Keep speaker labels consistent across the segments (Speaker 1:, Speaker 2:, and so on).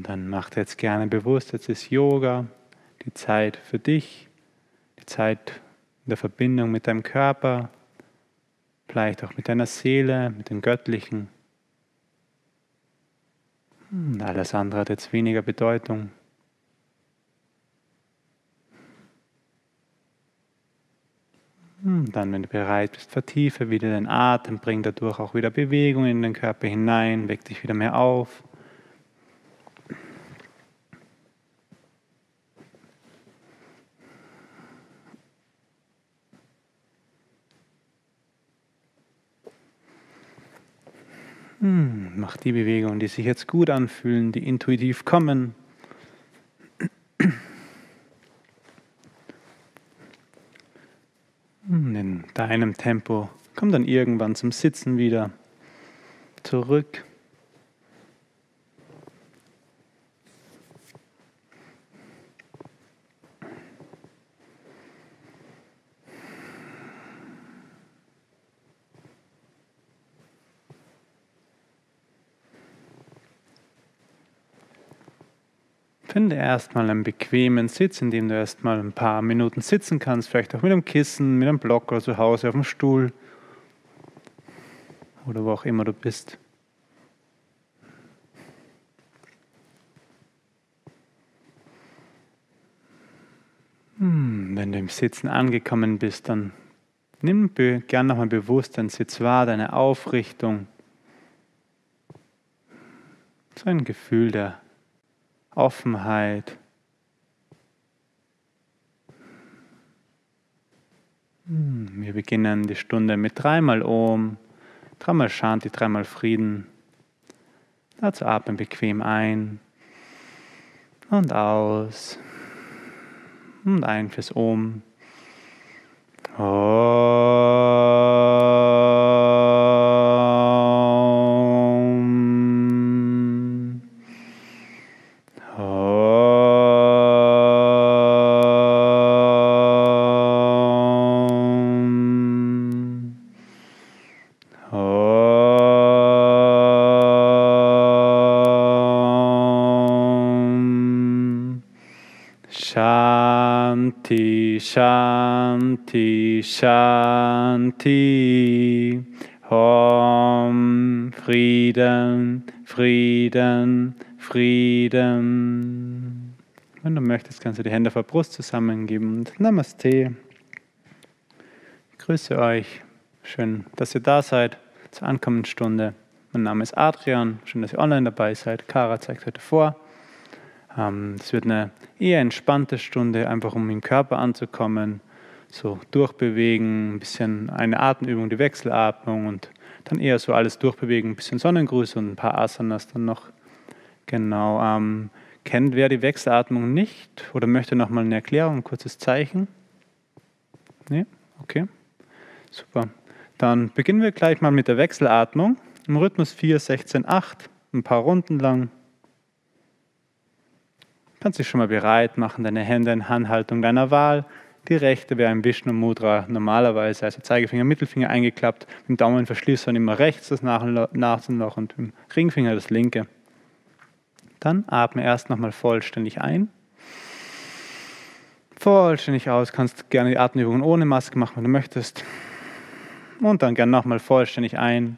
Speaker 1: Hm, dann mach dir jetzt gerne bewusst, jetzt ist Yoga, die Zeit für dich, die Zeit in der Verbindung mit deinem Körper, vielleicht auch mit deiner Seele, mit dem Göttlichen. Hm, alles andere hat jetzt weniger Bedeutung. Hm, dann, wenn du bereit bist, vertiefe wieder den Atem, bring dadurch auch wieder Bewegung in den Körper hinein, weck dich wieder mehr auf. Hm, mach die Bewegungen, die sich jetzt gut anfühlen, die intuitiv kommen. Hm, in deinem Tempo. Komm dann irgendwann zum Sitzen wieder zurück. Finde erstmal einen bequemen Sitz, in dem du erstmal ein paar Minuten sitzen kannst, vielleicht auch mit einem Kissen, mit einem Block oder zu Hause auf dem Stuhl oder wo auch immer du bist. Hm, wenn du im Sitzen angekommen bist, dann nimm gern nochmal bewusst deinen Sitz wahr, deine Aufrichtung. So ein Gefühl der Offenheit. Hm, wir beginnen die Stunde mit dreimal Om, dreimal Shanti, dreimal Frieden. Dazu atmen bequem ein und aus und ein fürs Om. Om. Shanti, Shanti. Om, Frieden, Frieden, Frieden. Wenn du möchtest, kannst du die Hände vor Brust zusammengeben und Namaste. Ich grüße euch. Schön, dass ihr da seid zur Ankommensstunde. Mein Name ist Adrian. Schön, dass ihr online dabei seid. Kara zeigt heute vor. Ähm, es wird eine eher entspannte Stunde, einfach um im Körper anzukommen, so durchbewegen, ein bisschen eine Atemübung, die Wechselatmung und dann eher so alles durchbewegen, ein bisschen Sonnengruß und ein paar Asanas dann noch. Genau. Ähm, kennt wer die Wechselatmung nicht oder möchte nochmal eine Erklärung, ein kurzes Zeichen? Nee? Okay. Super. Dann beginnen wir gleich mal mit der Wechselatmung im Rhythmus 4, 16, 8, ein paar Runden lang. Kannst dich schon mal bereit machen, deine Hände in Handhaltung deiner Wahl. Die rechte wäre im Vishnu Mudra normalerweise, also Zeigefinger, Mittelfinger eingeklappt, mit dem Daumen verschließen immer rechts das Nasenloch und mit dem Ringfinger das linke. Dann atme erst nochmal vollständig ein. Vollständig aus, kannst gerne die Atemübungen ohne Maske machen, wenn du möchtest. Und dann gerne nochmal vollständig ein.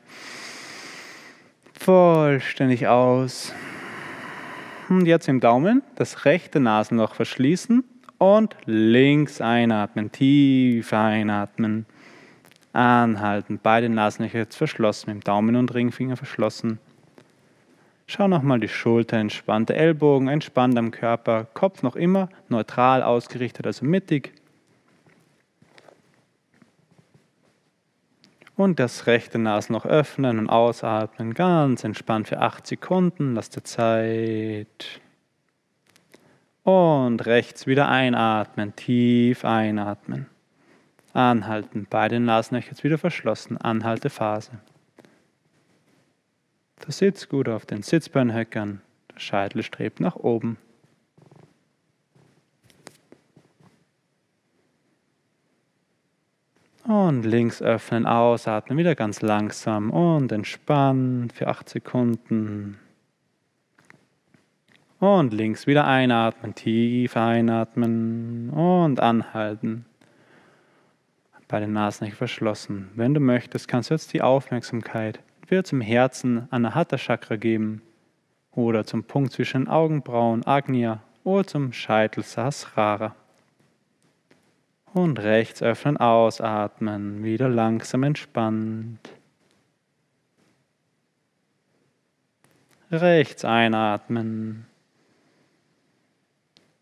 Speaker 1: Vollständig aus. Und jetzt im Daumen das rechte Nasenloch verschließen und links einatmen, tief einatmen, anhalten. Beide Nasenlöcher jetzt verschlossen, dem Daumen und Ringfinger verschlossen. Schau nochmal die Schulter entspannt, der Ellbogen entspannt am Körper, Kopf noch immer neutral ausgerichtet, also mittig. Und das rechte Nasenloch öffnen und ausatmen, ganz entspannt für 8 Sekunden. Lass dir Zeit. Und rechts wieder einatmen, tief einatmen. Anhalten, beide Nasenlöcher jetzt wieder verschlossen. Anhaltephase. Du sitzt gut auf den Sitzbeinhöckern. Der Scheitel strebt nach oben. Und links öffnen, ausatmen, wieder ganz langsam und entspannen für 8 Sekunden. Und links wieder einatmen, tief einatmen und anhalten. Beide Nasen verschlossen. Wenn du möchtest, kannst du jetzt die Aufmerksamkeit wieder zum Herzen Anahata Chakra geben oder zum Punkt zwischen den Augenbrauen Agnya oder zum Scheitel Sahasrara. Und rechts öffnen, ausatmen, wieder langsam entspannt. Rechts einatmen.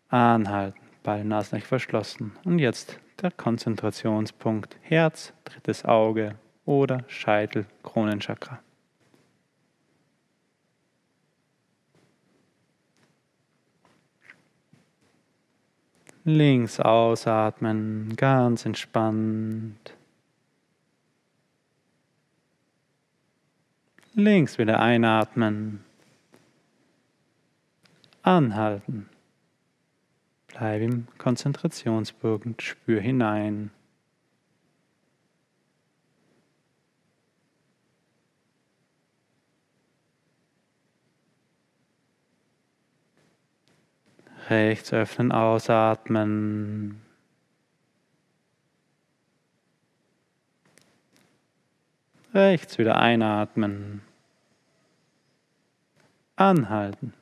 Speaker 1: Anhalten, beide Nasen verschlossen. Und jetzt der Konzentrationspunkt Herz, drittes Auge oder Scheitel, Kronenchakra. Links ausatmen, ganz entspannt. Links wieder einatmen. Anhalten. Bleib im Konzentrationspunkt, spür hinein. Rechts öffnen, ausatmen. Rechts wieder einatmen. Anhalten.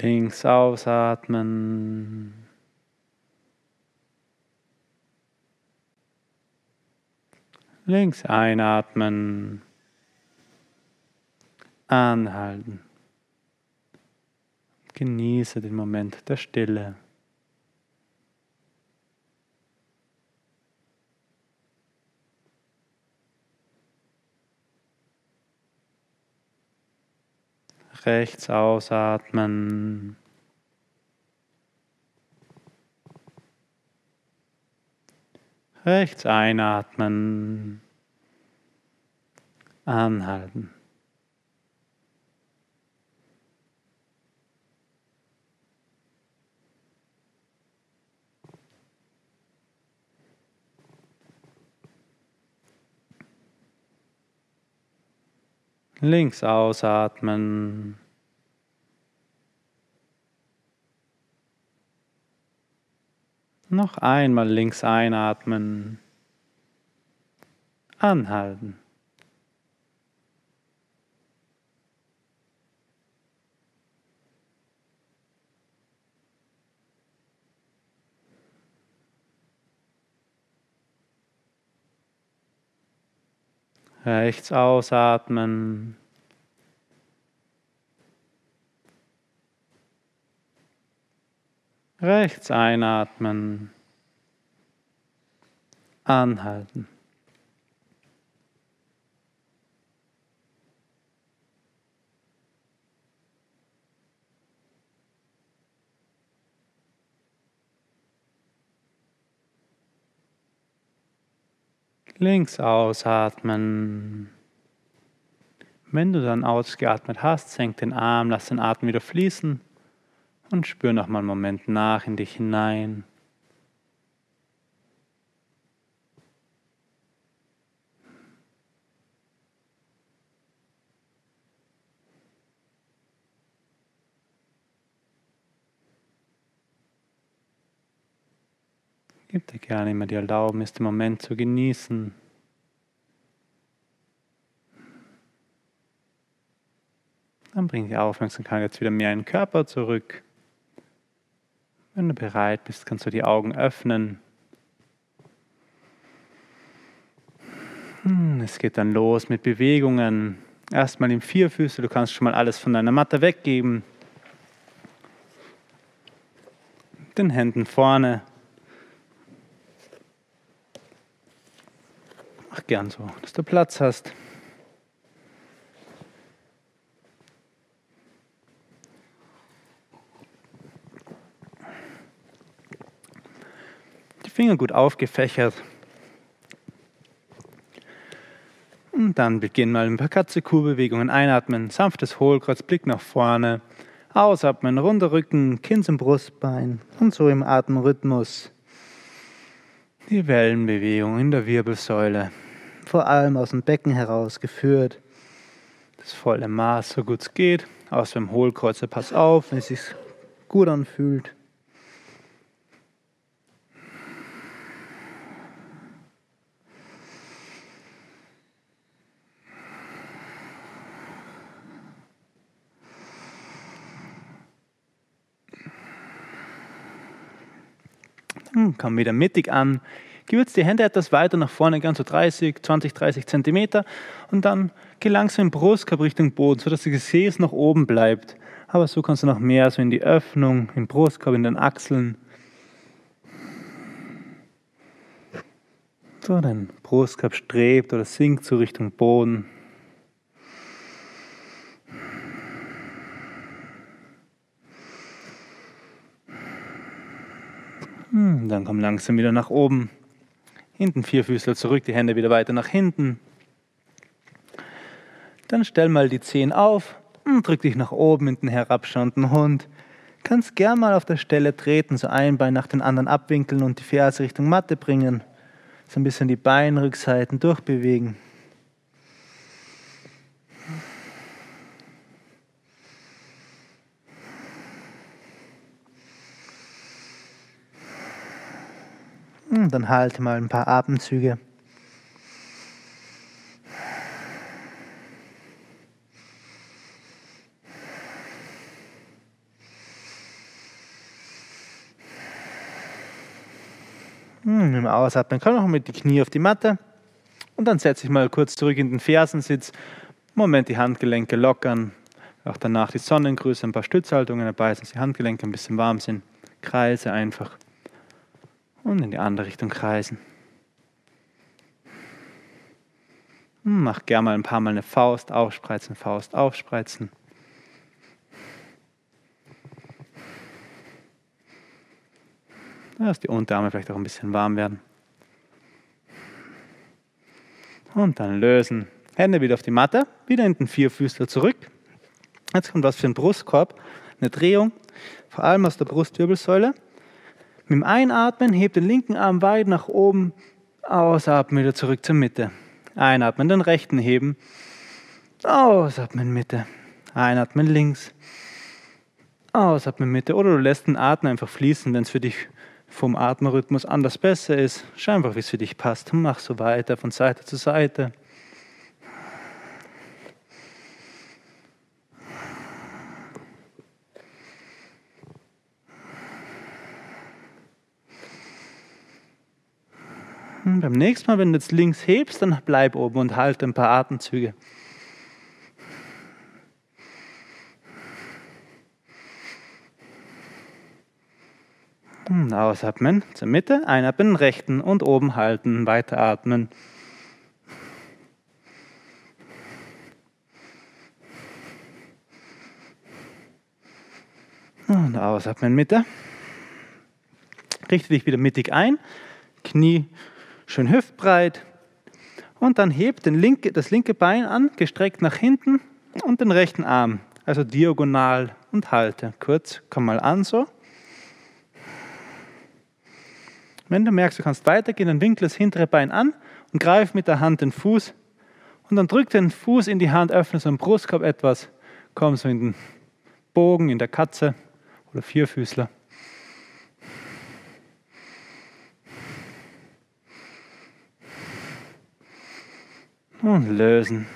Speaker 1: Links ausatmen. Links einatmen. Anhalten. Genieße den Moment der Stille. Rechts ausatmen. Rechts einatmen. Anhalten. Links ausatmen. Noch einmal links einatmen. Anhalten. Rechts ausatmen. Rechts einatmen. Anhalten. Links ausatmen. Wenn du dann ausgeatmet hast, senk den Arm, lass den Atem wieder fließen und spür noch mal einen Moment nach in dich hinein. Gib dir gerne immer die Erlaubnis, den Moment zu genießen. Dann bring die Aufmerksamkeit jetzt wieder mehr in den Körper zurück. Wenn du bereit bist, kannst du die Augen öffnen. Hm, es geht dann los mit Bewegungen. Erstmal im Vierfüße, du kannst schon mal alles von deiner Matte weggeben. Den Händen vorne, Mach gern so, dass du Platz hast. Die Finger gut aufgefächert. Und dann beginnen wir ein paar Katze-Kuh-Bewegungen. Einatmen, sanftes Hohlkreuz, Blick nach vorne. Ausatmen, runder Rücken, Kinn zum Brustbein und so im Atemrhythmus. Die Wellenbewegung in der Wirbelsäule, vor allem aus dem Becken heraus geführt. Das volle Maß, so gut es geht. Aus dem Hohlkreuzer, pass auf, wenn es sich gut anfühlt. Hm, komm wieder mittig an. Geh jetzt die Hände etwas weiter nach vorne, ganz so 30, 20, 30 Zentimeter und dann geh langsam im Brustkorb Richtung Boden, sodass das Gesäß nach oben bleibt. Aber so kannst du noch mehr so in die Öffnung, im Brustkorb, in den Achseln. So, dein Brustkorb strebt oder sinkt so Richtung Boden. Hm, dann komm langsam wieder nach oben. Hinten vier Füßler zurück, die Hände wieder weiter nach hinten. Dann stell mal die Zehen auf und drück dich nach oben in den herabschauenden Hund. Kannst gern mal auf der Stelle treten, so ein Bein nach dem anderen abwinkeln und die Ferse Richtung Matte bringen. So ein bisschen die Beinrückseiten durchbewegen. Dann halte mal ein paar Atemzüge. Hm, Im Ausatmen komm noch mit die Knie auf die Matte und dann setze ich mal kurz zurück in den Fersensitz. Moment die Handgelenke lockern. Auch danach die Sonnengrüße, ein paar Stützhaltungen dabei, dass die Handgelenke ein bisschen warm sind. Kreise einfach und in die andere Richtung kreisen. Hm, mach gerne mal ein paar Mal eine Faust aufspreizen, Faust aufspreizen. Lass die Unterarme vielleicht auch ein bisschen warm werden. Und dann lösen. Hände wieder auf die Matte, wieder in den Vierfüßler zurück. Jetzt kommt was für den Brustkorb, eine Drehung, vor allem aus der Brustwirbelsäule. Mit dem Einatmen hebt den linken Arm weit nach oben, ausatmen wieder zurück zur Mitte. Einatmen, den rechten heben, ausatmen Mitte. Einatmen links, ausatmen Mitte. Oder du lässt den Atem einfach fließen, wenn es für dich vom Atemrhythmus anders besser ist. Schau einfach, wie es für dich passt. Mach so weiter von Seite zu Seite. Und beim nächsten Mal, wenn du jetzt links hebst, dann bleib oben und halte ein paar Atemzüge. Und ausatmen zur Mitte, einatmen, rechten und oben halten, weiteratmen. Und ausatmen, Mitte. Richte dich wieder mittig ein, Knie schön hüftbreit. Und dann hebt linke, das linke Bein an, gestreckt nach hinten und den rechten Arm, also diagonal und halte. Kurz, komm mal an so. Wenn du merkst, du kannst weitergehen, dann winkle das hintere Bein an und greif mit der Hand den Fuß und dann drück den Fuß in die Hand, öffne so den Brustkorb etwas, komm so in den Bogen, in der Katze oder Vierfüßler. Und lösen.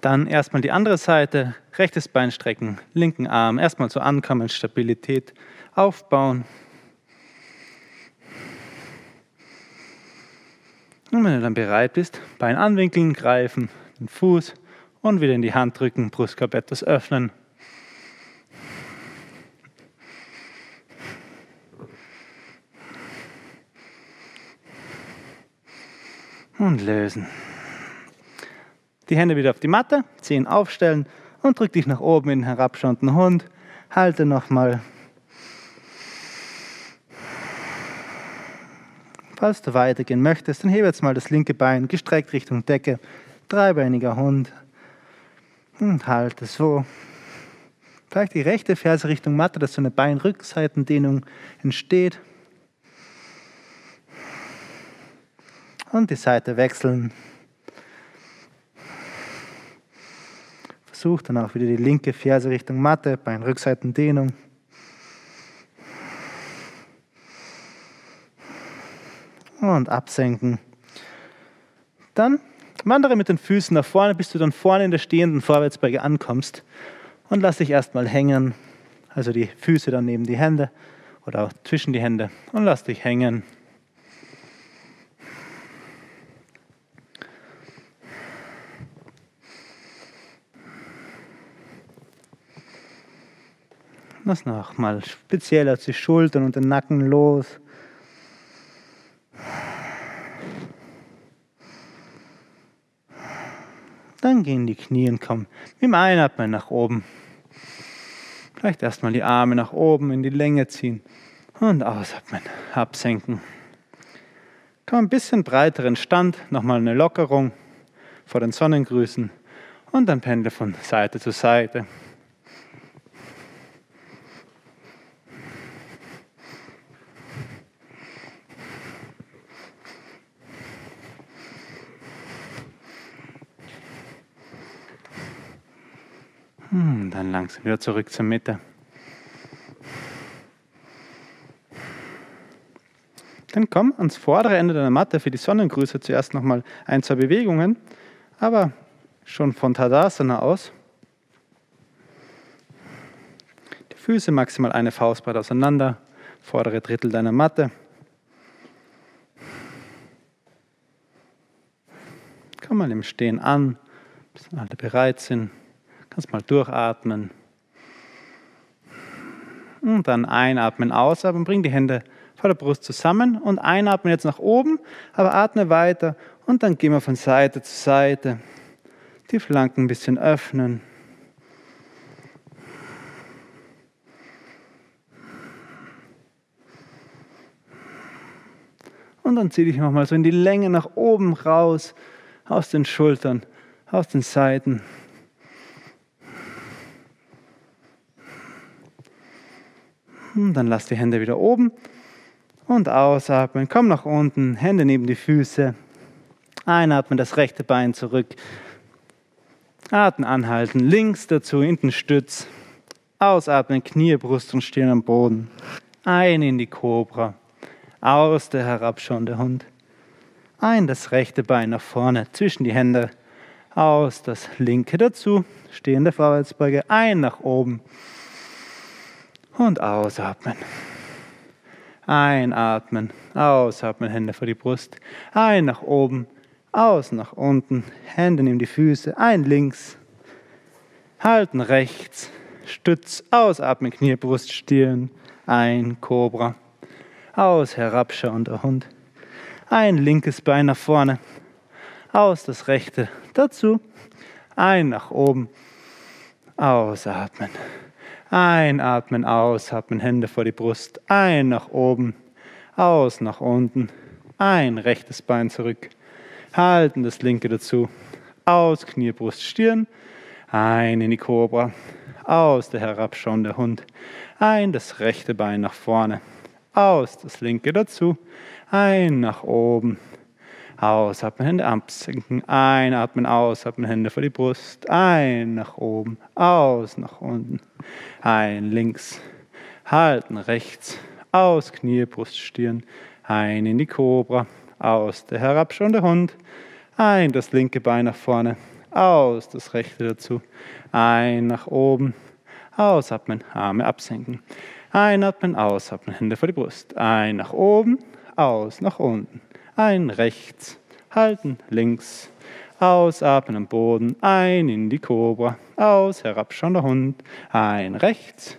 Speaker 1: Dann erstmal die andere Seite, rechtes Bein strecken, linken Arm, erstmal so ankommen, Stabilität aufbauen. Und wenn du dann bereit bist, Bein anwinkeln, greifen, den Fuß und wieder in die Hand drücken, Brustkorb etwas öffnen. Und lösen. Die Hände wieder auf die Matte, Zehen aufstellen und drück dich nach oben in den herabschauenden Hund. Halte nochmal Falls du weitergehen möchtest, dann hebe jetzt mal das linke Bein gestreckt Richtung Decke. Dreibeiniger Hund. Und halte so. Vielleicht die rechte Ferse Richtung Matte, dass so eine Beinrückseitendehnung entsteht. Und die Seite wechseln. Versuch dann auch wieder die linke Ferse Richtung Matte, Beinrückseitendehnung. Und absenken. Dann wandere mit den Füßen nach vorne, bis du dann vorne in der stehenden Vorwärtsbeuge ankommst. Und lass dich erstmal hängen. Also die Füße dann neben die Hände oder auch zwischen die Hände. Und lass dich hängen. Lass nochmal speziell aus die Schultern und den Nacken los. Dann gehen die Knie und kommen dem Einatmen nach oben. Vielleicht erstmal die Arme nach oben in die Länge ziehen und ausatmen, absenken. Komm ein bisschen breiteren Stand, nochmal eine Lockerung vor den Sonnengrüßen und dann pendle von Seite zu Seite. Hm, dann langsam wieder zurück zur Mitte. Dann komm ans vordere Ende deiner Matte für die Sonnengrüße zuerst nochmal ein, zwei Bewegungen, aber schon von Tadasana aus. Die Füße maximal eine Faustbreit auseinander, vordere Drittel deiner Matte. Komm mal im Stehen an, bis alle bereit sind. Kannst mal durchatmen. Und dann einatmen, ausatmen, bring die Hände vor der Brust zusammen und einatmen jetzt nach oben, aber atme weiter und dann gehen wir von Seite zu Seite. Die Flanken ein bisschen öffnen. Und dann zieh dich nochmal so in die Länge nach oben raus, aus den Schultern, aus den Seiten. Dann lass die Hände wieder oben und ausatmen. Komm nach unten, Hände neben die Füße. Einatmen, das rechte Bein zurück. Atmen anhalten, links dazu in den Stütz. Ausatmen, Knie, Brust und Stirn am Boden. Ein in die Kobra. Aus der herabschauende Hund. Ein das rechte Bein nach vorne, zwischen die Hände. Aus das linke dazu, stehende Vorwärtsbeuge. Ein nach oben und ausatmen. Einatmen, ausatmen, Hände vor die Brust. Ein nach oben, aus nach unten, Hände neben die Füße, ein links, halten rechts, Stütz, ausatmen, Knie, Brust, Stirn, ein Kobra, aus, herabschauender Hund, ein linkes Bein nach vorne, aus das rechte, dazu, ein nach oben, ausatmen. Einatmen, ausatmen, Hände vor die Brust. Ein nach oben, aus nach unten. Ein rechtes Bein zurück. Halten das linke dazu. Aus, Knie, Brust, Stirn. Ein in die Kobra. Aus, der herabschauende Hund. Ein, das rechte Bein nach vorne. Aus, das linke dazu. Ein nach oben. Ausatmen, Hände absenken. Einatmen, ausatmen, Hände vor die Brust. Ein nach oben, aus nach unten. Ein links, halten rechts. Aus, Knie, Brust, Stirn. Ein in die Kobra. Aus, der herabschauende Hund. Ein, das linke Bein nach vorne. Aus, das rechte dazu. Ein nach oben. Ausatmen, Arme absenken. Einatmen, ausatmen, Hände vor die Brust. Ein nach oben, aus nach unten ein rechts, halten links, ausatmen am Boden, ein in die Kobra, aus, herabschauender Hund, ein rechts,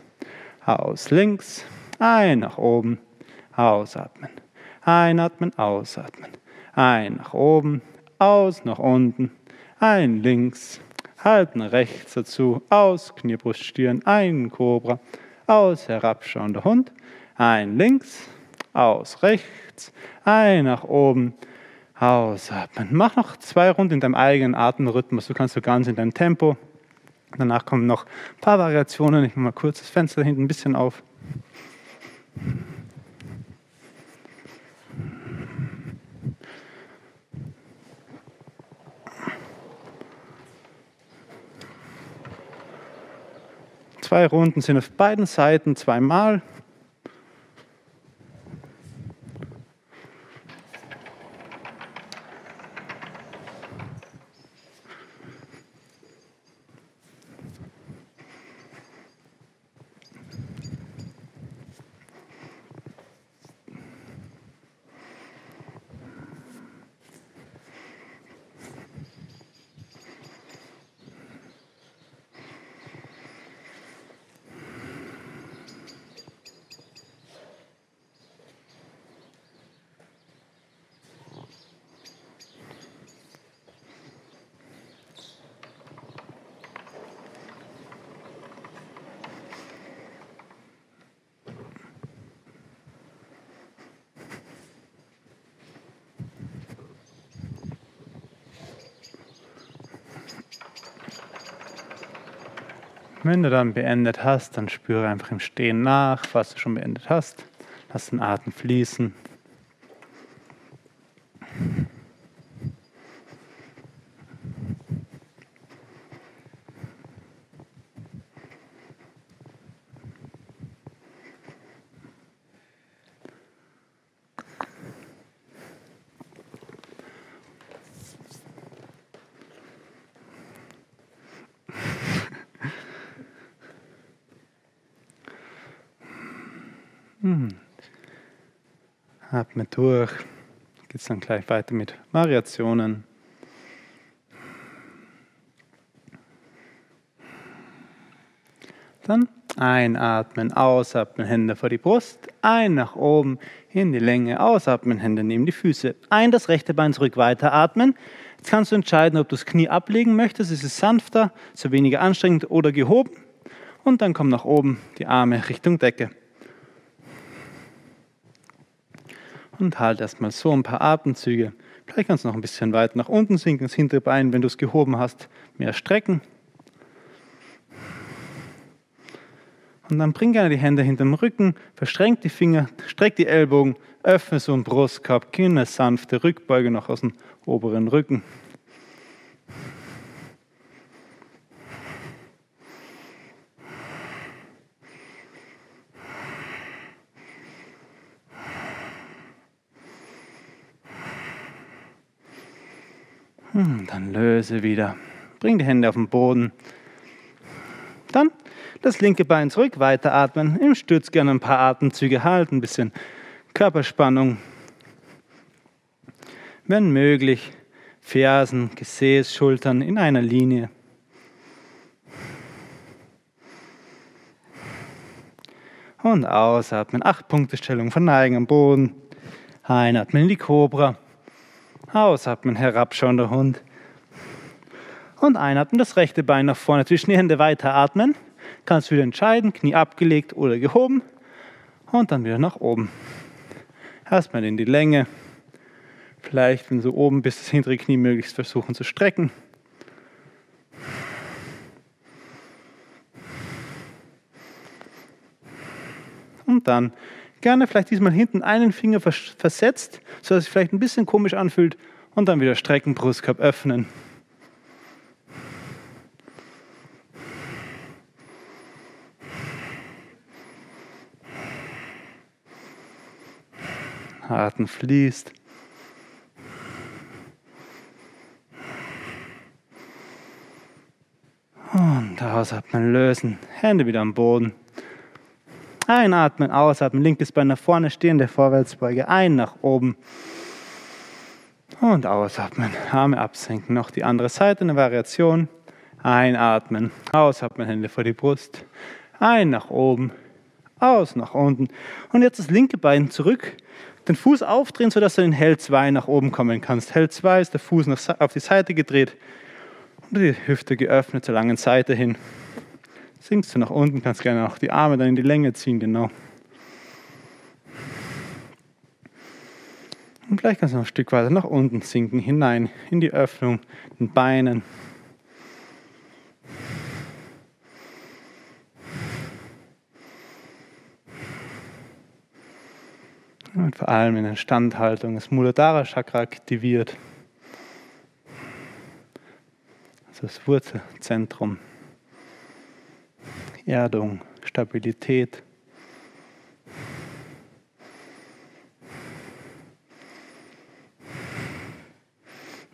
Speaker 1: aus links, ein nach oben, ausatmen, einatmen, ausatmen, ein nach oben, aus nach unten, ein links, halten rechts dazu, aus, Knie, Brust, Stirn, ein Kobra, aus, herabschauender Hund, ein links, aus rechts, ein nach oben, ausatmen. Mach noch zwei Runden in deinem eigenen Atemrhythmus. Du kannst so ganz in deinem Tempo Danach kommen noch ein paar Variationen. Ich mache mal kurz das Fenster hinten ein bisschen auf. Zwei Runden sind auf beiden Seiten zweimal. Wenn du dann beendet hast, dann spüre einfach im Stehen nach, was du schon beendet hast. Lass den Atem fließen. Mhm. Atme durch. Geht es dann gleich weiter mit Variationen. Dann einatmen, ausatmen, Hände vor die Brust, ein nach oben in die Länge, ausatmen, Hände neben die Füße, ein das rechte Bein zurück, weiter atmen. Jetzt kannst du entscheiden, ob du das Knie ablegen möchtest, ist es sanfter, so weniger anstrengend oder gehoben. Und dann komm nach oben, die Arme Richtung Decke. Und halt erstmal so ein paar Atemzüge. Vielleicht kannst du noch ein bisschen weit nach unten sinken, das hintere Bein, wenn du es gehoben hast, mehr strecken. Und dann bring gerne die Hände hinter dem Rücken, verschränk die Finger, streck die Ellbogen, öffne so einen Brustkorb, eine sanfte Rückbeuge noch aus dem oberen Rücken. Dann löse wieder. Bring die Hände auf den Boden. Dann das linke Bein zurück, weiteratmen. Im Stütz gerne ein paar Atemzüge halten, ein bisschen Körperspannung. Wenn möglich, Fersen, Gesäß, Schultern in einer Linie. Und ausatmen. Acht Punkte Stellung, verneigen am Boden. Einatmen in die Cobra. Ausatmen, herabschauender Hund. Und einatmen, das rechte Bein nach vorne zwischen die Hände weiteratmen. Kannst wieder entscheiden, Knie abgelegt oder gehoben. Und dann wieder nach oben. Erstmal in die Länge. Vielleicht, wenn du oben bist, das hintere Knie möglichst versuchen zu strecken. Und dann Gerne vielleicht diesmal hinten einen Finger versetzt, sodass es vielleicht ein bisschen komisch anfühlt und dann wieder strecken, Brustkorb öffnen. Atem fließt. Und ausatmen, lösen. Hände wieder am Boden. Einatmen, ausatmen, linkes Bein nach vorne, stehende Vorwärtsbeuge, ein nach oben. Und ausatmen, Arme absenken. Noch die andere Seite, eine Variation. Einatmen, ausatmen, Hände vor die Brust. Ein nach oben, aus nach unten. Und jetzt das linke Bein zurück, den Fuß aufdrehen, sodass du in Hell 2 nach oben kommen kannst. Hell 2 ist der Fuß auf die Seite gedreht und die Hüfte geöffnet zur langen Seite hin. Sinkst du nach unten, kannst gerne auch die Arme dann in die Länge ziehen, genau. Und gleich kannst du noch ein Stück weiter nach unten sinken, hinein, in die Öffnung, den Beinen. Und vor allem in der Standhaltung das Muladhara Chakra aktiviert. Das Wurzelzentrum. Erdung, Stabilität.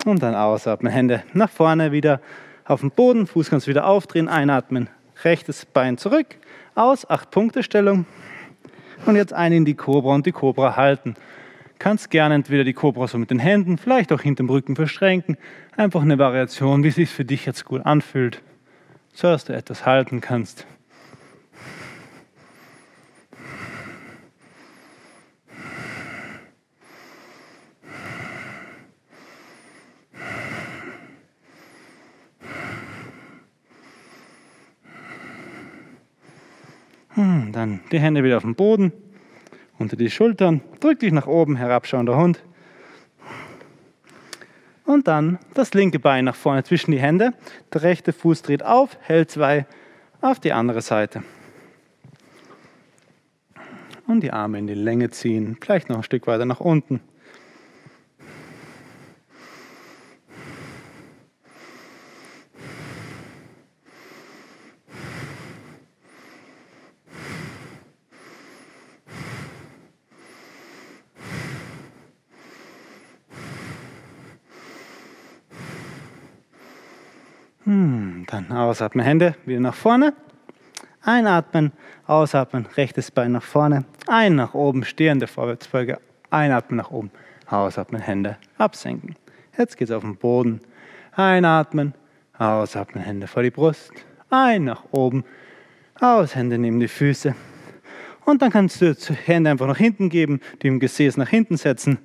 Speaker 1: Und dann ausatmen. Hände nach vorne wieder auf den Boden. Fuß kannst du wieder aufdrehen. Einatmen. Rechtes Bein zurück. Aus. Acht Punkte Stellung. Und jetzt ein in die Cobra und die Cobra halten. Kannst gerne entweder die Cobra so mit den Händen, vielleicht auch hinterm Rücken verschränken. Einfach eine Variation, wie es sich für dich jetzt gut anfühlt. So dass du etwas halten kannst. Dann die Hände wieder auf den Boden, unter die Schultern, drück dich nach oben, herabschauender Hund. Und dann das linke Bein nach vorne zwischen die Hände. Der rechte Fuß dreht auf, hält zwei auf die andere Seite. Und die Arme in die Länge ziehen, vielleicht noch ein Stück weiter nach unten. Hm, dann ausatmen, Hände wieder nach vorne. Einatmen, ausatmen, rechtes Bein nach vorne. Ein nach oben, stehende Vorwärtsbeuge. Einatmen nach oben, ausatmen, Hände absenken. Jetzt geht es auf den Boden. Einatmen, ausatmen, Hände vor die Brust. Ein nach oben, aus, Hände neben die Füße. Und dann kannst du die Hände einfach nach hinten geben, die im Gesäß nach hinten setzen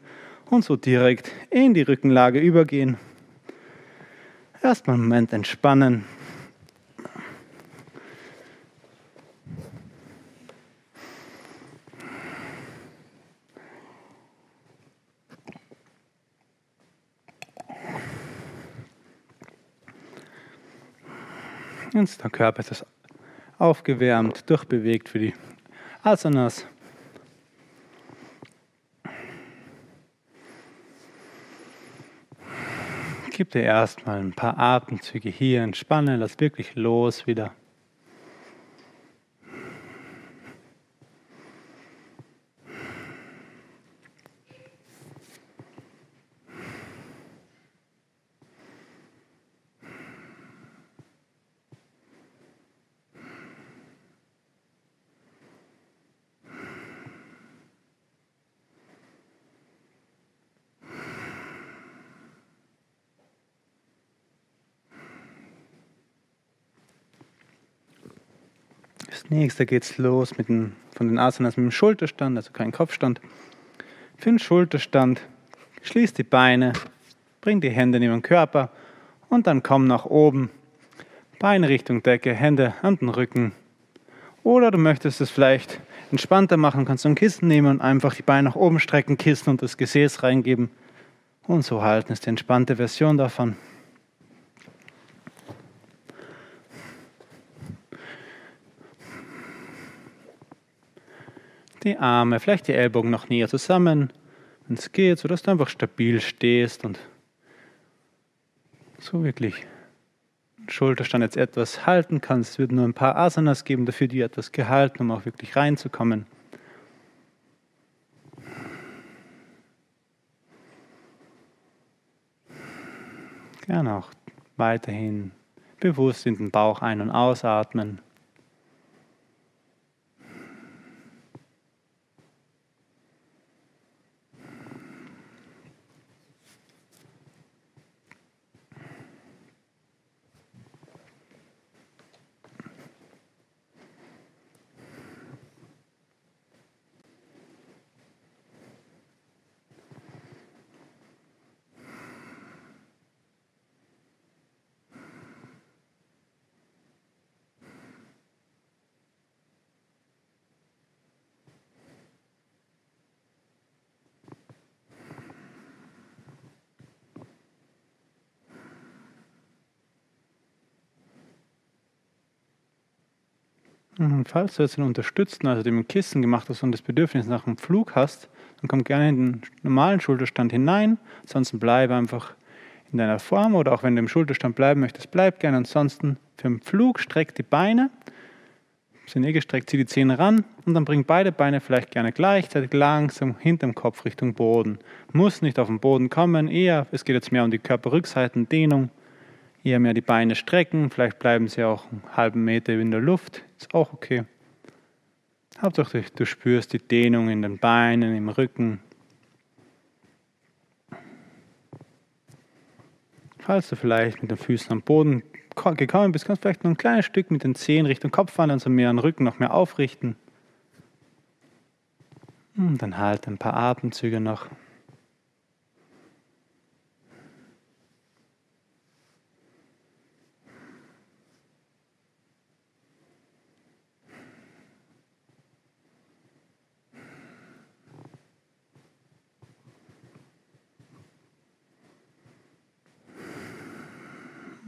Speaker 1: und so direkt in die Rückenlage übergehen. Erstmal einen Moment entspannen. Der Körper ist aufgewärmt, durchbewegt für die Asanas. Gib dir erstmal ein paar Atemzüge hier, entspanne, lass wirklich los wieder. Als nächster geht es los mit dem, von den Asanas mit dem Schulterstand, also kein Kopfstand. Für den Schulterstand schließ die Beine, bring die Hände neben den Körper und dann komm nach oben. Beine Richtung Decke, Hände an den Rücken. Oder du möchtest es vielleicht entspannter machen, kannst du ein Kissen nehmen und einfach die Beine nach oben strecken, Kissen und das Gesäß reingeben. Und so halten ist die entspannte Version davon. Die Arme, vielleicht die Ellbogen noch näher zusammen, wenn es geht, sodass du einfach stabil stehst und so wirklich Schulterstand jetzt etwas halten kannst. Es wird nur ein paar Asanas geben, dafür die etwas gehalten, um auch wirklich reinzukommen. Gerne auch weiterhin bewusst in den Bauch ein- und ausatmen. Falls du jetzt einen Unterstützten, also dem Kissen gemacht hast und das Bedürfnis nach einem Flug hast, dann komm gerne in den normalen Schulterstand hinein. Ansonsten bleib einfach in deiner Form oder auch wenn du im Schulterstand bleiben möchtest, bleib gerne. Ansonsten für den Flug streck die Beine, sind eh gestreckt, zieh die Zähne ran und dann bring beide Beine vielleicht gerne gleichzeitig langsam hinterm Kopf Richtung Boden. Muss nicht auf den Boden kommen, eher, es geht jetzt mehr um die Körperrückseitendehnung. Eher mehr die Beine strecken, vielleicht bleiben sie auch einen halben Meter in der Luft, ist auch okay. Hauptsache du spürst die Dehnung in den Beinen, im Rücken. Falls du vielleicht mit den Füßen am Boden gekommen bist, kannst du vielleicht noch ein kleines Stück mit den Zehen Richtung Kopf fahren, also mehr den Rücken noch mehr aufrichten. Und dann halt ein paar Atemzüge noch.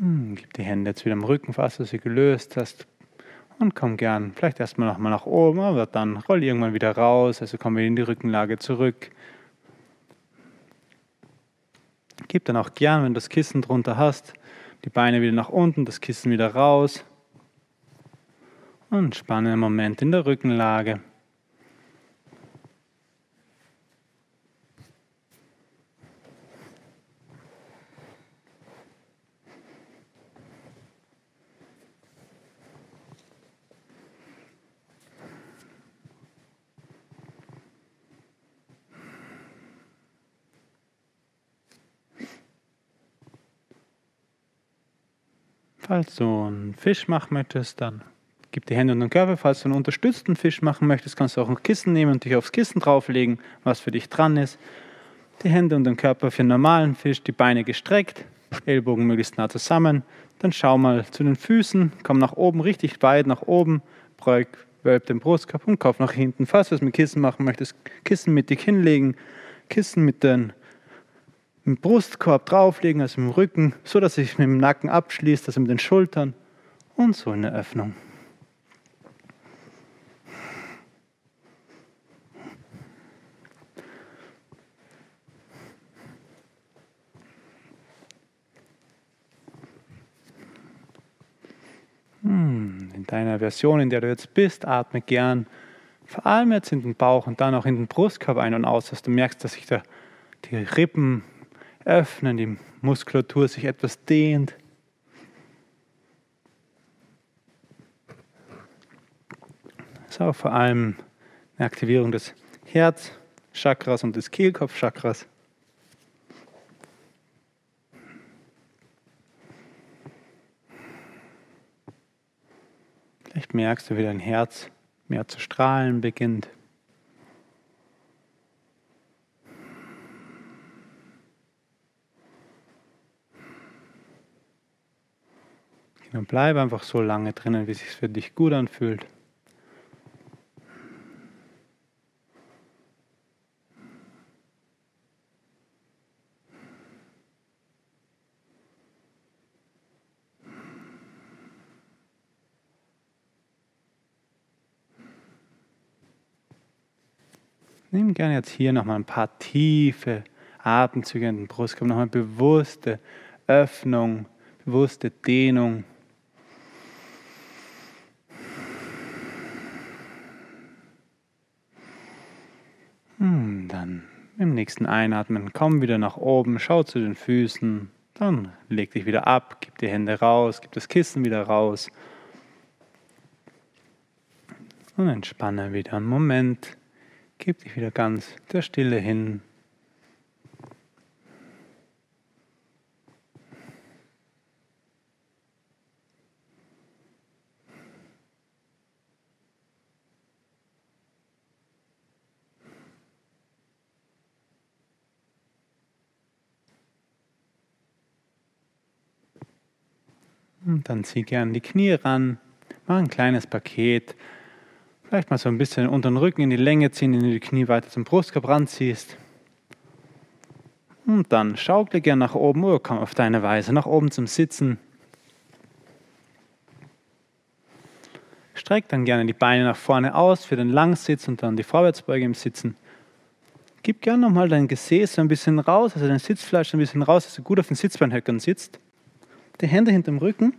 Speaker 1: Gib die Hände jetzt wieder am Rücken, falls du sie gelöst hast. Und komm gern, vielleicht erstmal nochmal nach oben, aber dann roll irgendwann wieder raus. Also komm wieder in die Rückenlage zurück. Gib dann auch gern, wenn du das Kissen drunter hast, die Beine wieder nach unten, das Kissen wieder raus. Und spanne einen Moment in der Rückenlage. Falls du einen Fisch machen möchtest, dann gib die Hände und den Körper. Falls du einen unterstützten Fisch machen möchtest, kannst du auch ein Kissen nehmen und dich aufs Kissen drauflegen, was für dich dran ist. Die Hände und den Körper für einen normalen Fisch, die Beine gestreckt, Ellbogen möglichst nah zusammen. Dann schau mal zu den Füßen, komm nach oben, richtig weit nach oben, beug, wölb den Brustkorb und Kopf nach hinten. Falls du es mit Kissen machen möchtest, Kissen mittig hinlegen, Kissen mit den im Brustkorb drauflegen, also im Rücken, so dass sich mit dem Nacken abschließt, also mit den Schultern und so eine Öffnung. Hm, in deiner Version, in der du jetzt bist, atme gern vor allem jetzt in den Bauch und dann auch in den Brustkorb ein und aus, dass du merkst, dass sich da die Rippen öffnen, die Muskulatur sich etwas dehnt. Das ist auch vor allem eine Aktivierung des Herzchakras und des Kehlkopfchakras. Vielleicht merkst du, wie dein Herz mehr zu strahlen beginnt. Und bleib einfach so lange drinnen, wie es sich für dich gut anfühlt. Nimm gerne jetzt hier nochmal ein paar tiefe Atemzüge in den Brustkorb, nochmal bewusste Öffnung, bewusste Dehnung. Hm, dann im nächsten Einatmen komm wieder nach oben, schau zu den Füßen, dann leg dich wieder ab, gib die Hände raus, gib das Kissen wieder raus und entspanne wieder einen Moment, gib dich wieder ganz der Stille hin. Dann zieh gern die Knie ran, mach ein kleines Paket. Vielleicht mal so ein bisschen unter den Rücken in die Länge ziehen, indem du die Knie weiter zum Brustkorb ranziehst. Und dann schaukle gern nach oben oder komm auf deine Weise nach oben zum Sitzen. Streck dann gerne die Beine nach vorne aus für den Langsitz und dann die Vorwärtsbeuge im Sitzen. Gib gerne nochmal dein Gesäß ein bisschen raus, also dein Sitzfleisch ein bisschen raus, dass du gut auf den Sitzbeinhöckern sitzt. Die Hände hinterm Rücken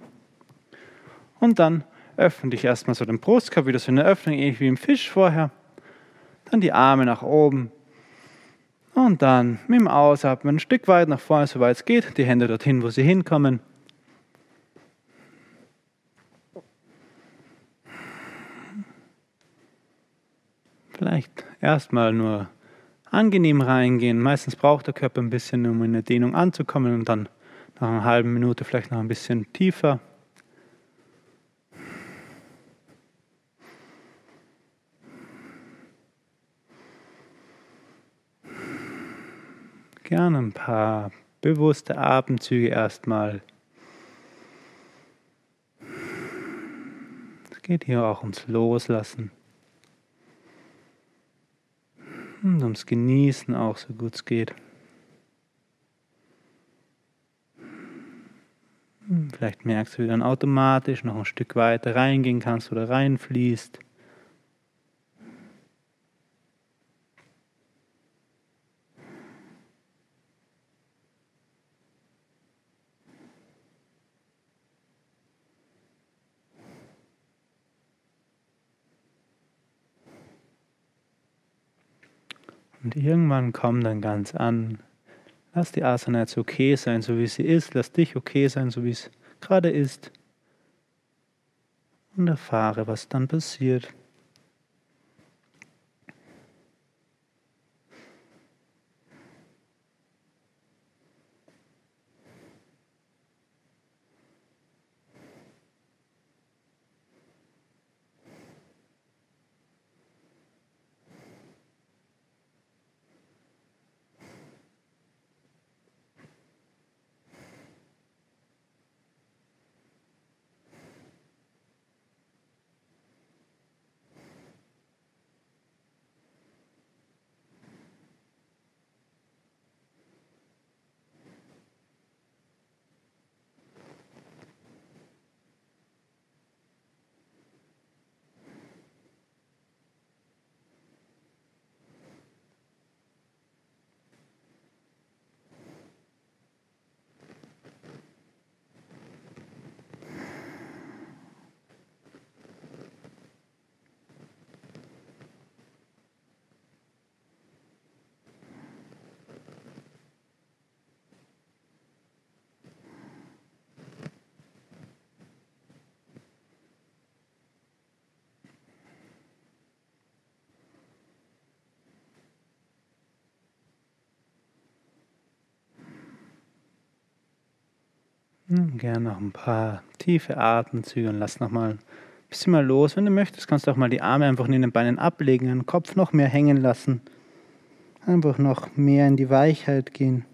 Speaker 1: und dann öffne dich erstmal so den Brustkorb, wieder so eine Öffnung, ähnlich wie im Fisch vorher. Dann die Arme nach oben. Und dann mit dem Ausatmen ein Stück weit nach vorne, soweit es geht. Die Hände dorthin, wo sie hinkommen. Vielleicht erstmal nur angenehm reingehen. Meistens braucht der Körper ein bisschen, um in eine Dehnung anzukommen und dann nach einer halben Minute vielleicht noch ein bisschen tiefer. Gerne ein paar bewusste Atemzüge erstmal. Es geht hier auch ums Loslassen und ums Genießen auch so gut es geht. Vielleicht merkst du, wie du dann automatisch noch ein Stück weiter reingehen kannst oder reinfließt. Und irgendwann komm dann ganz an. Lass die Asana jetzt okay sein, so wie sie ist. Lass dich okay sein, so wie es gerade ist. Und erfahre, was dann passiert. Gerne noch ein paar tiefe Atemzüge und lass nochmal ein bisschen mal los. Wenn du möchtest, kannst du auch mal die Arme einfach in den Beinen ablegen, den Kopf noch mehr hängen lassen. Einfach noch mehr in die Weichheit gehen.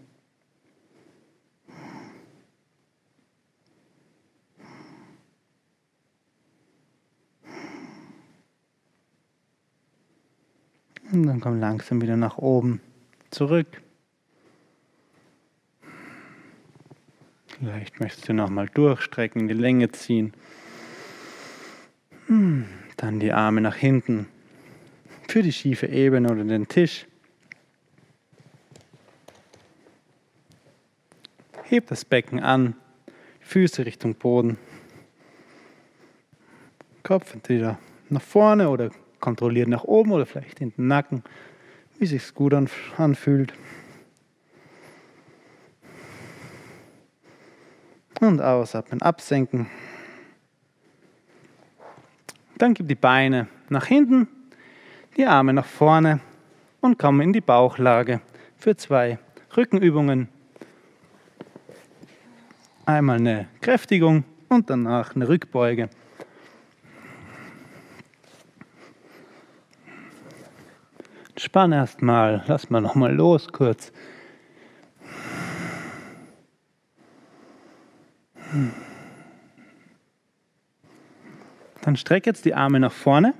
Speaker 1: Und dann komm langsam wieder nach oben zurück. Vielleicht möchtest du nochmal durchstrecken, die Länge ziehen. Hm, dann die Arme nach hinten für die schiefe Ebene oder den Tisch. Heb das Becken an, Füße Richtung Boden. Kopf entweder nach vorne oder kontrolliert nach oben oder vielleicht in den Nacken, wie sich gut anfühlt. Und ausatmen, absenken. Dann gib die Beine nach hinten, die Arme nach vorne und komm in die Bauchlage für zwei Rückenübungen. Einmal eine Kräftigung und danach eine Rückbeuge. Spann erstmal, lass mal nochmal los kurz. Dann streck jetzt die Arme nach vorne,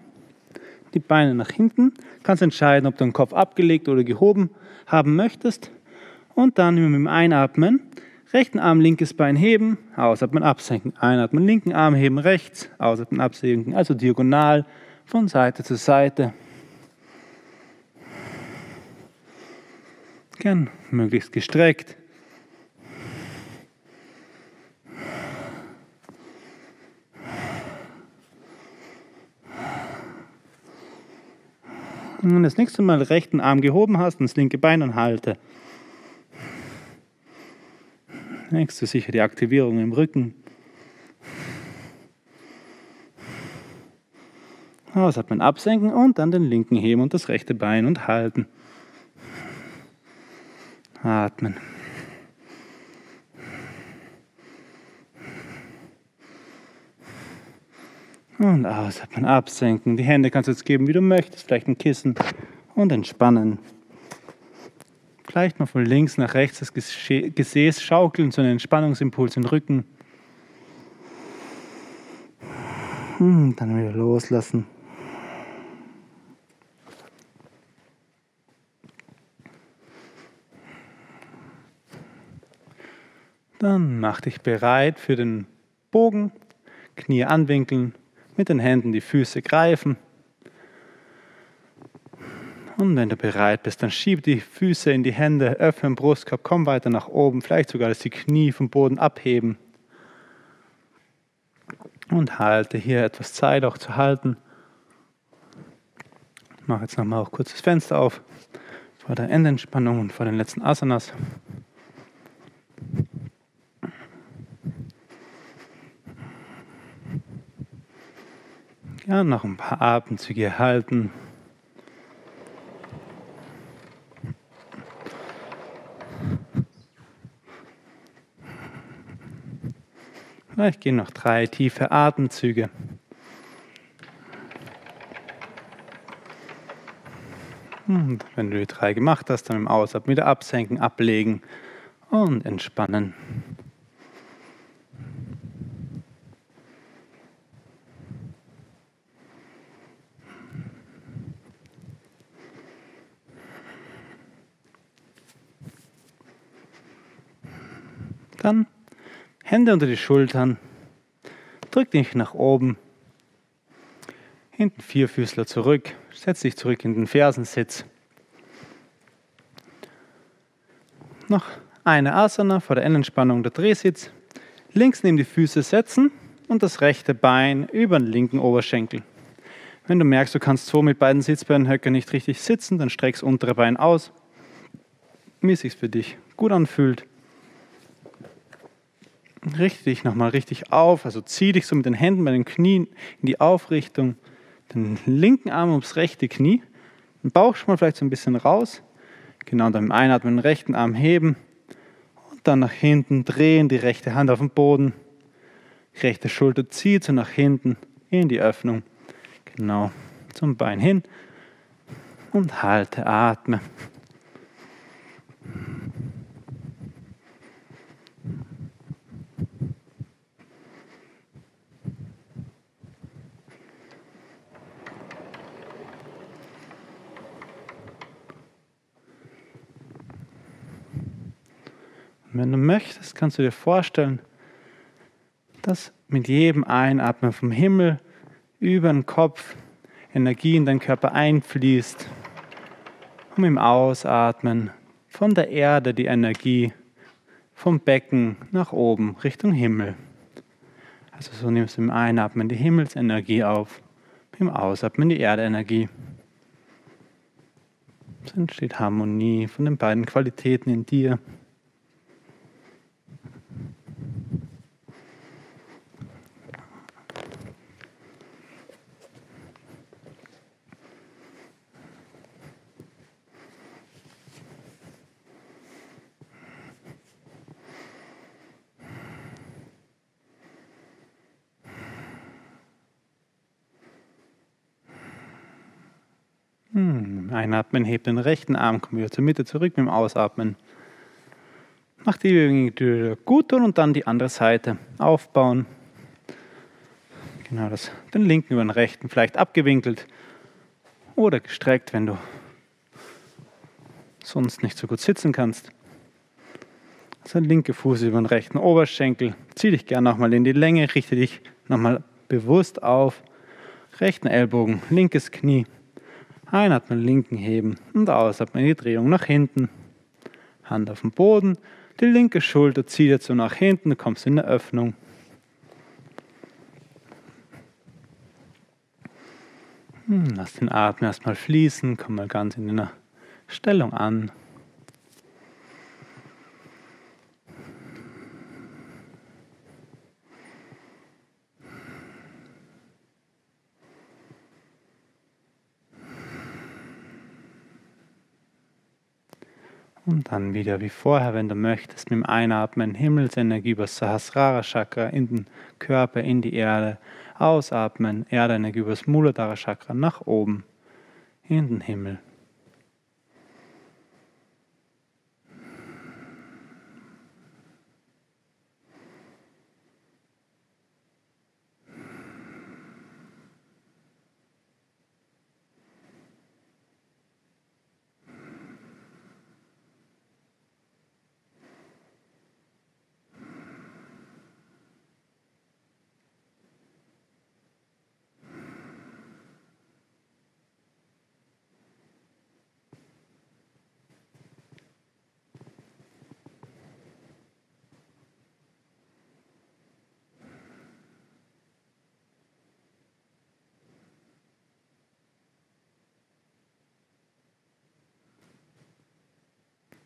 Speaker 1: die Beine nach hinten. Kannst entscheiden, ob du den Kopf abgelegt oder gehoben haben möchtest. Und dann mit dem Einatmen Rechten Arm, linkes Bein heben, ausatmen, absenken. Einatmen, linken Arm heben rechts, ausatmen, absenken. Also diagonal von Seite zu Seite. Gern möglichst gestreckt. Und das nächste Mal rechten Arm gehoben hast und das linke Bein und halte. Merkst du sicher die Aktivierung im Rücken. Ausatmen, absenken und dann den linken heben und das rechte Bein und halten. Atmen. Und ausatmen, absenken. Die Hände kannst du jetzt geben, wie du möchtest. Vielleicht ein Kissen und entspannen. Vielleicht mal von links nach rechts das Gesäß schaukeln, so einen Entspannungsimpuls im Rücken. Und dann wieder loslassen. Dann mach dich bereit für den Bogen, Knie anwinkeln, mit den Händen die Füße greifen. Und wenn du bereit bist, dann schieb die Füße in die Hände, öffne den Brustkorb, komm weiter nach oben, vielleicht sogar, dass die Knie vom Boden abheben. Und halte hier etwas Zeit auch zu halten. Ich mache jetzt nochmal auch kurz das Fenster auf vor der Endentspannung und vor den letzten Asanas. Ja, noch ein paar Atemzüge halten. Vielleicht gehen noch drei tiefe Atemzüge. Und wenn du die drei gemacht hast, dann im Ausatmen wieder absenken, ablegen und entspannen. Dann Hände unter die Schultern, drück dich nach oben, hinten Vierfüßler zurück, setz dich zurück in den Fersensitz. Noch eine Asana vor der Endentspannung der Drehsitz. Links neben die Füße setzen und das rechte Bein über den linken Oberschenkel. Wenn du merkst, du kannst so mit beiden Sitzbeinhöckern nicht richtig sitzen, dann streck das untere Bein aus, wie es sich für dich gut anfühlt. Richte dich nochmal richtig auf, also zieh dich so mit den Händen bei den Knien in die Aufrichtung, den linken Arm ums rechte Knie, den Bauch schon mal vielleicht so ein bisschen raus, genau dann im Einatmen den rechten Arm heben. Und dann nach hinten drehen, die rechte Hand auf den Boden, rechte Schulter zieht so nach hinten in die Öffnung, genau zum Bein hin. Und halte, atme. Und wenn du möchtest, kannst du dir vorstellen, dass mit jedem Einatmen vom Himmel über den Kopf Energie in deinen Körper einfließt, und im Ausatmen von der Erde die Energie vom Becken nach oben Richtung Himmel. Also so nimmst du im Einatmen die Himmelsenergie auf, im Ausatmen die Erdenergie. Es entsteht Harmonie von den beiden Qualitäten in dir. Hm, einatmen, hebt den rechten Arm, komm wieder zur Mitte zurück mit dem Ausatmen. Mach die Übung gut und dann die andere Seite aufbauen. Genau das. Den linken über den rechten, vielleicht abgewinkelt oder gestreckt, wenn du sonst nicht so gut sitzen kannst. sein linke Fuß über den rechten Oberschenkel. Zieh dich gerne nochmal in die Länge, richte dich nochmal bewusst auf. Rechten Ellbogen, linkes Knie. Einatmen, linken heben und ausatmen, die Drehung nach hinten. Hand auf den Boden, die linke Schulter zieht jetzt so nach hinten, du kommst in eine Öffnung. Hm, lass den Atem erstmal fließen, komm mal ganz in einer Stellung an. Und dann wieder wie vorher, wenn du möchtest, mit dem Einatmen Himmelsenergie über Sahasrara Chakra in den Körper, in die Erde. Ausatmen, Erdenergie über das Muladhara Chakra nach oben in den Himmel.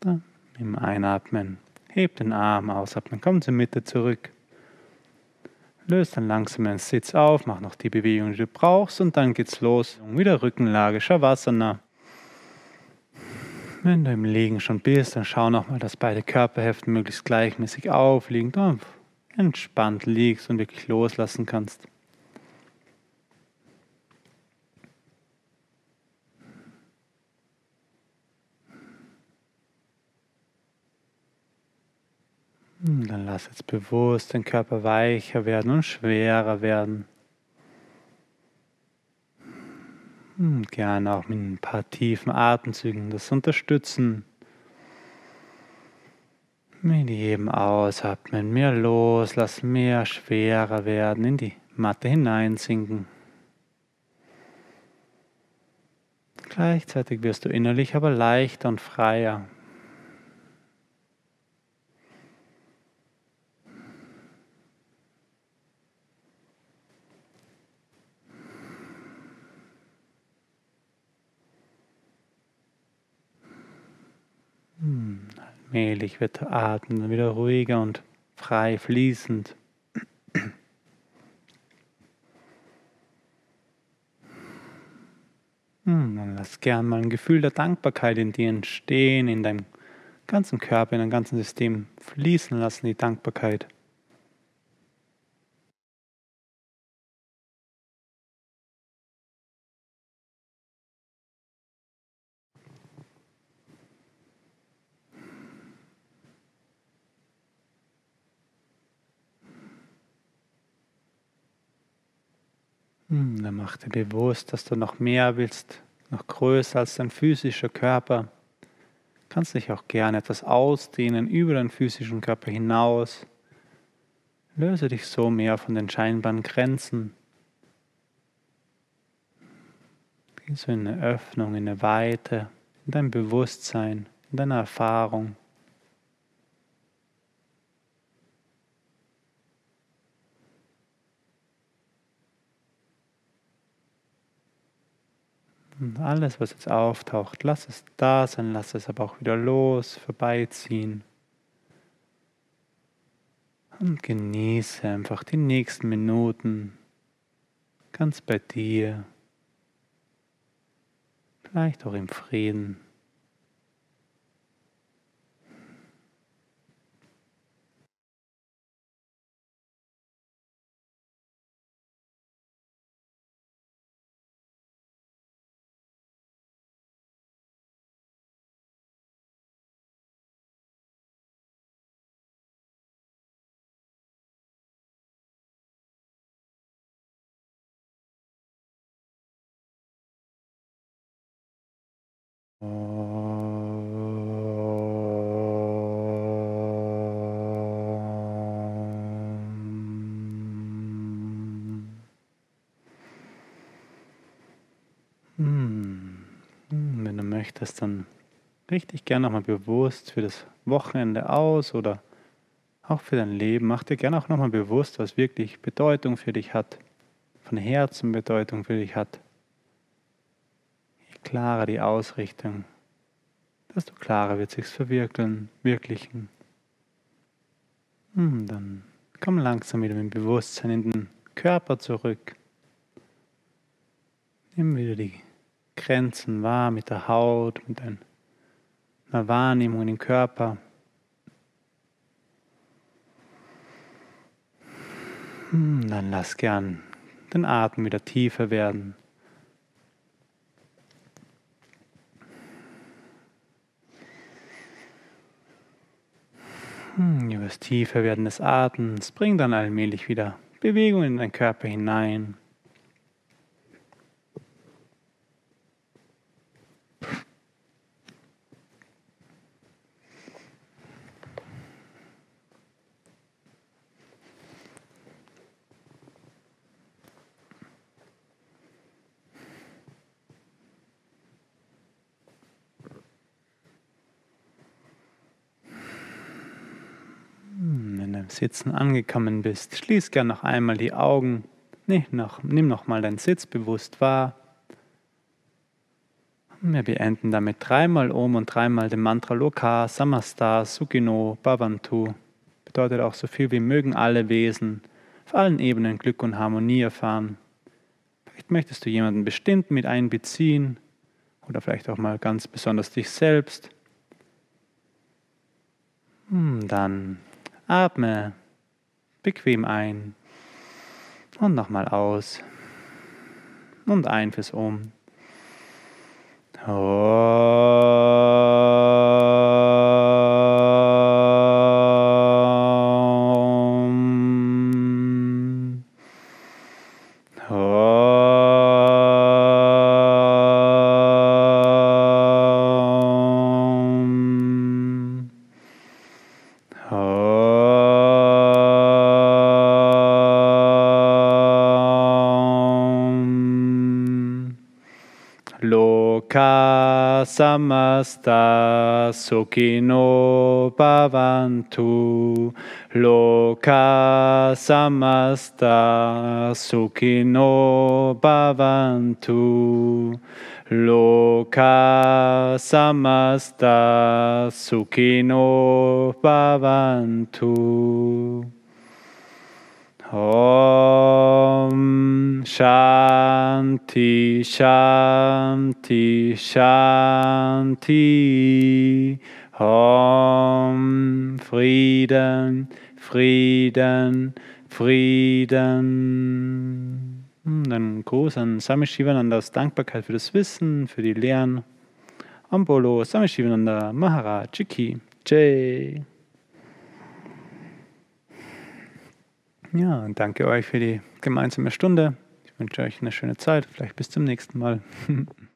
Speaker 1: Dann im Einatmen, heb den Arm, ausatmen, komm zur Mitte zurück. Löst dann langsam den Sitz auf, mach noch die Bewegung, die du brauchst und dann geht's los. Wieder Rückenlage, Shavasana. Wenn du im Liegen schon bist, dann schau nochmal, dass beide Körperhälften möglichst gleichmäßig aufliegen, entspannt liegst und wirklich loslassen kannst. Hm, dann lass jetzt bewusst den Körper weicher werden und schwerer werden. Hm, gerne auch mit ein paar tiefen Atemzügen das unterstützen. Mit jedem Ausatmen mehr loslassen, mehr schwerer werden, in die Matte hineinsinken. Gleichzeitig wirst du innerlich aber leichter und freier. Allmählich wird der Atem wieder ruhiger und frei fließend. Hm, dann lass gern mal ein Gefühl der Dankbarkeit in dir entstehen, in deinem ganzen Körper, in deinem ganzen System fließen lassen, die Dankbarkeit. Dann mach dir bewusst, dass du noch mehr willst, noch größer als dein physischer Körper. Du kannst dich auch gerne etwas ausdehnen über deinen physischen Körper hinaus. Löse dich so mehr von den scheinbaren Grenzen. Geh so in eine Öffnung, in eine Weite, in dein Bewusstsein, in deine Erfahrung. Und alles, was jetzt auftaucht, lass es da sein, lass es aber auch wieder los, vorbeiziehen. Und genieße einfach die nächsten Minuten ganz bei dir, vielleicht auch im Frieden. Möchtest, dann richtig gerne nochmal bewusst für das Wochenende aus oder auch für dein Leben. Mach dir gerne auch nochmal bewusst, was wirklich Bedeutung für dich hat, von Herzen Bedeutung für dich hat. Je klarer die Ausrichtung, desto klarer wird sich's verwirklichen, wirklichen. Hm, dann komm langsam wieder mit dem Bewusstsein in den Körper zurück. Nimm wieder die Grenzen wahr mit der Haut, mit einer Wahrnehmung in den Körper. Hm, dann lass gern den Atem wieder tiefer werden. Hm, über das Tieferwerden des Atems bring dann allmählich wieder Bewegung in deinen Körper hinein. Sitzen angekommen bist, schließ gern noch einmal die Augen. Nee, noch, nimm noch mal deinen Sitz bewusst wahr. Wir beenden damit dreimal Om und dreimal den Mantra Loka, Samasta, Sukino, Bhavantu. Bedeutet auch so viel wie mögen alle Wesen auf allen Ebenen Glück und Harmonie erfahren. Vielleicht möchtest du jemanden bestimmt mit einbeziehen oder vielleicht auch mal ganz besonders dich selbst. Hm, dann Atme bequem ein und nochmal aus und ein fürs Om. Loka samasta sukino bhavantu. Loka samasta sukino bhavantu. Loka samasta sukino bhavantu. Om Shanti Shanti Shanti Om Frieden Frieden Frieden Dann Gruß an Sami Shivananda aus Dankbarkeit für das Wissen, für die Lehren. Ambolo Sami Shivananda Maharaj Ki Jai Ja, danke euch für die gemeinsame Stunde. Ich wünsche euch eine schöne Zeit. Vielleicht bis zum nächsten Mal.